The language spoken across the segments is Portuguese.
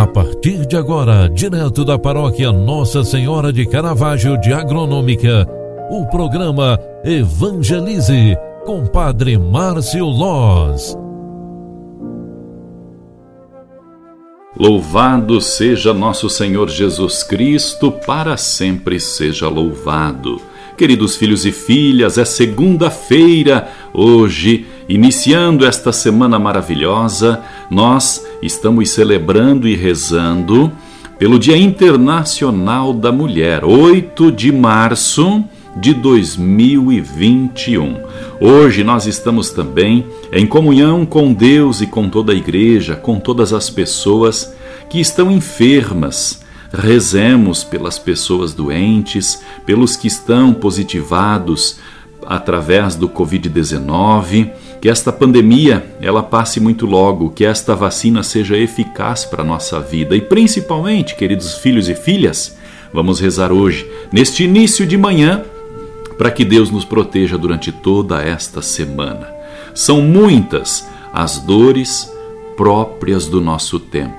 A partir de agora, direto da paróquia Nossa Senhora de Caravaggio de Agronômica, o programa Evangelize com Padre Márcio Loz. Louvado seja nosso Senhor Jesus Cristo, para sempre seja louvado. Queridos filhos e filhas, é segunda-feira, hoje, iniciando esta semana maravilhosa, nós estamos celebrando e rezando pelo Dia Internacional da Mulher, 8 de março de 2021. Hoje nós estamos também em comunhão com Deus e com toda a igreja, com todas as pessoas que estão enfermas Rezemos pelas pessoas doentes, pelos que estão positivados através do COVID-19, que esta pandemia ela passe muito logo, que esta vacina seja eficaz para a nossa vida e principalmente, queridos filhos e filhas, vamos rezar hoje, neste início de manhã, para que Deus nos proteja durante toda esta semana. São muitas as dores próprias do nosso tempo.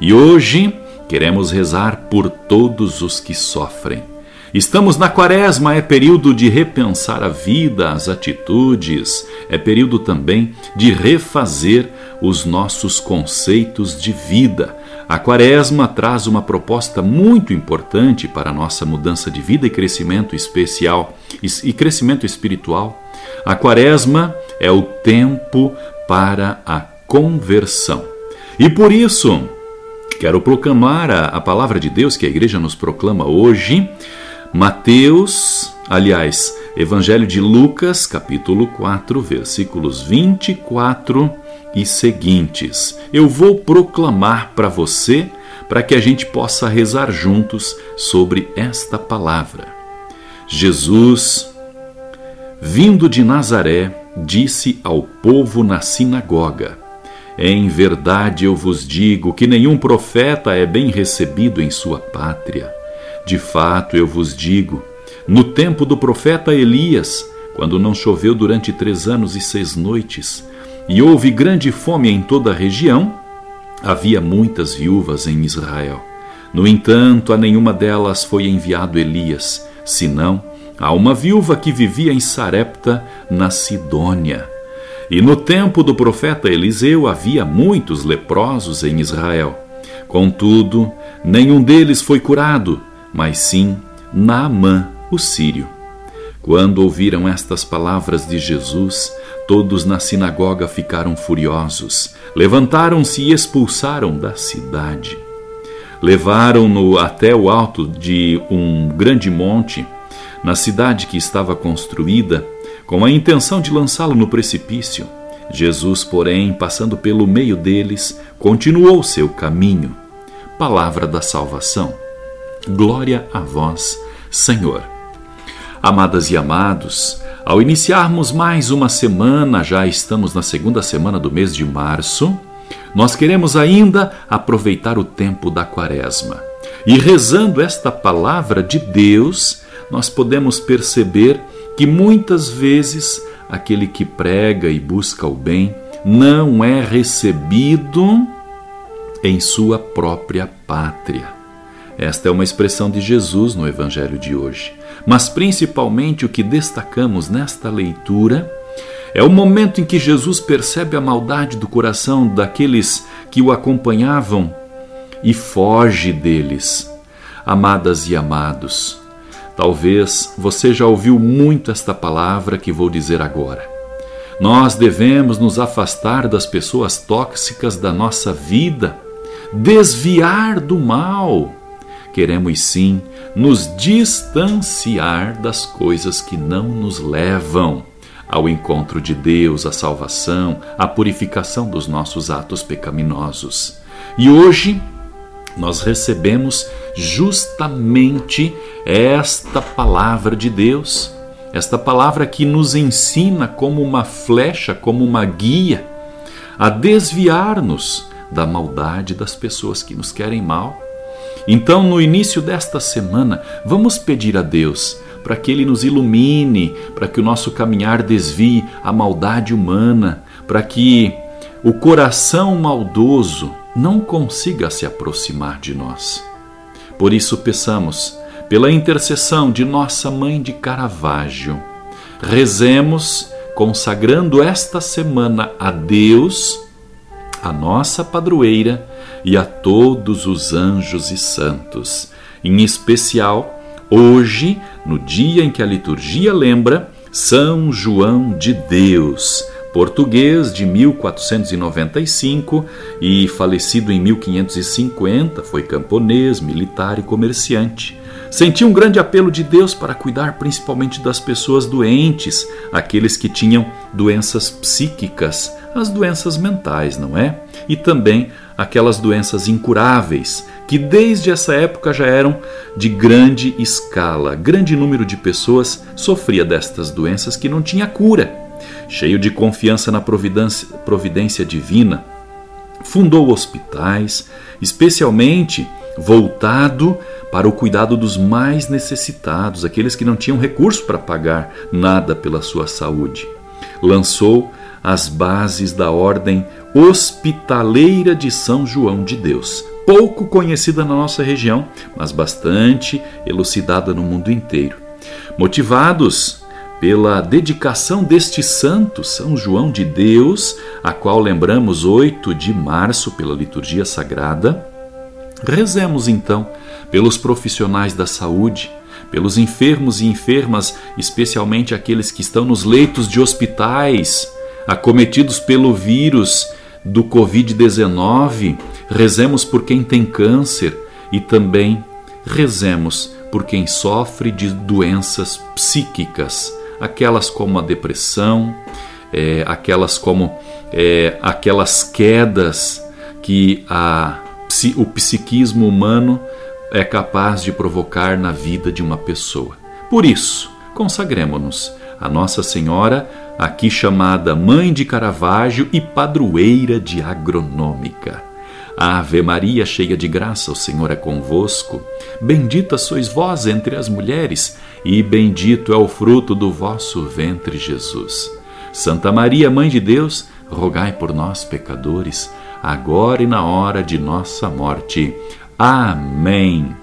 E hoje Queremos rezar por todos os que sofrem. Estamos na quaresma, é período de repensar a vida, as atitudes, é período também de refazer os nossos conceitos de vida. A quaresma traz uma proposta muito importante para a nossa mudança de vida e crescimento especial e crescimento espiritual. A quaresma é o tempo para a conversão. E por isso, Quero proclamar a, a palavra de Deus que a igreja nos proclama hoje. Mateus, aliás, Evangelho de Lucas, capítulo 4, versículos 24 e seguintes. Eu vou proclamar para você, para que a gente possa rezar juntos sobre esta palavra. Jesus, vindo de Nazaré, disse ao povo na sinagoga: em verdade eu vos digo que nenhum profeta é bem recebido em sua pátria. De fato eu vos digo, no tempo do profeta Elias, quando não choveu durante três anos e seis noites, e houve grande fome em toda a região, havia muitas viúvas em Israel. No entanto, a nenhuma delas foi enviado Elias, senão a uma viúva que vivia em Sarepta, na Sidônia. E no tempo do profeta Eliseu havia muitos leprosos em Israel. Contudo, nenhum deles foi curado, mas sim Naamã, o sírio. Quando ouviram estas palavras de Jesus, todos na sinagoga ficaram furiosos, levantaram-se e expulsaram da cidade. Levaram-no até o alto de um grande monte, na cidade que estava construída com a intenção de lançá-lo no precipício. Jesus, porém, passando pelo meio deles, continuou seu caminho. Palavra da salvação. Glória a vós, Senhor. Amadas e amados, ao iniciarmos mais uma semana, já estamos na segunda semana do mês de março, nós queremos ainda aproveitar o tempo da quaresma. E rezando esta palavra de Deus, nós podemos perceber que muitas vezes aquele que prega e busca o bem não é recebido em sua própria pátria. Esta é uma expressão de Jesus no Evangelho de hoje. Mas principalmente o que destacamos nesta leitura é o momento em que Jesus percebe a maldade do coração daqueles que o acompanhavam e foge deles. Amadas e amados, Talvez você já ouviu muito esta palavra que vou dizer agora. Nós devemos nos afastar das pessoas tóxicas da nossa vida, desviar do mal. Queremos sim nos distanciar das coisas que não nos levam ao encontro de Deus, à salvação, à purificação dos nossos atos pecaminosos. E hoje nós recebemos justamente esta palavra de Deus, esta palavra que nos ensina como uma flecha, como uma guia, a desviar-nos da maldade das pessoas que nos querem mal. Então, no início desta semana, vamos pedir a Deus para que Ele nos ilumine, para que o nosso caminhar desvie a maldade humana, para que o coração maldoso não consiga se aproximar de nós. Por isso, peçamos, pela intercessão de Nossa Mãe de Caravaggio, rezemos consagrando esta semana a Deus, a nossa padroeira e a todos os anjos e santos, em especial hoje, no dia em que a liturgia lembra São João de Deus português de 1495 e falecido em 1550, foi camponês, militar e comerciante. Sentia um grande apelo de Deus para cuidar principalmente das pessoas doentes, aqueles que tinham doenças psíquicas, as doenças mentais, não é? E também aquelas doenças incuráveis, que desde essa época já eram de grande escala. Grande número de pessoas sofria destas doenças que não tinha cura cheio de confiança na providência, providência divina, fundou hospitais, especialmente voltado para o cuidado dos mais necessitados, aqueles que não tinham recurso para pagar nada pela sua saúde. Lançou as bases da ordem hospitaleira de São João de Deus, pouco conhecida na nossa região, mas bastante elucidada no mundo inteiro. Motivados pela dedicação deste santo, São João de Deus, a qual lembramos 8 de março pela liturgia sagrada. Rezemos então pelos profissionais da saúde, pelos enfermos e enfermas, especialmente aqueles que estão nos leitos de hospitais, acometidos pelo vírus do Covid-19. Rezemos por quem tem câncer e também rezemos por quem sofre de doenças psíquicas aquelas como a depressão, é, aquelas como é, aquelas quedas que a, o psiquismo humano é capaz de provocar na vida de uma pessoa. Por isso, consagremos-nos a Nossa Senhora, aqui chamada Mãe de Caravaggio e Padroeira de Agronômica. Ave Maria, cheia de graça, o Senhor é convosco. Bendita sois vós entre as mulheres, e bendito é o fruto do vosso ventre, Jesus. Santa Maria, Mãe de Deus, rogai por nós, pecadores, agora e na hora de nossa morte. Amém.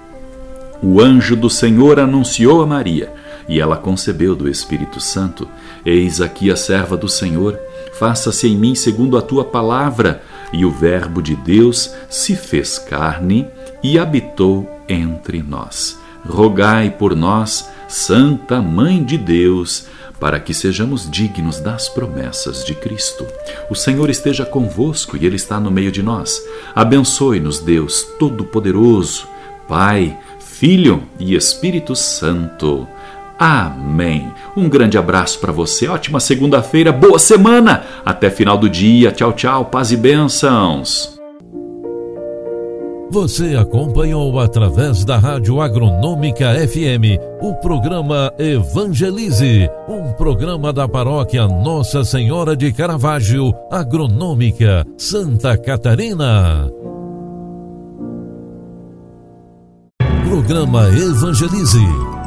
O anjo do Senhor anunciou a Maria, e ela concebeu do Espírito Santo. Eis aqui a serva do Senhor, faça-se em mim segundo a tua palavra. E o Verbo de Deus se fez carne e habitou entre nós. Rogai por nós, Santa Mãe de Deus, para que sejamos dignos das promessas de Cristo. O Senhor esteja convosco e Ele está no meio de nós. Abençoe-nos, Deus Todo-Poderoso, Pai, Filho e Espírito Santo. Amém. Um grande abraço para você, ótima segunda-feira, boa semana. Até final do dia. Tchau, tchau, paz e bênçãos. Você acompanhou através da Rádio Agronômica FM o programa Evangelize, um programa da paróquia Nossa Senhora de Caravaggio, Agronômica, Santa Catarina. Programa Evangelize.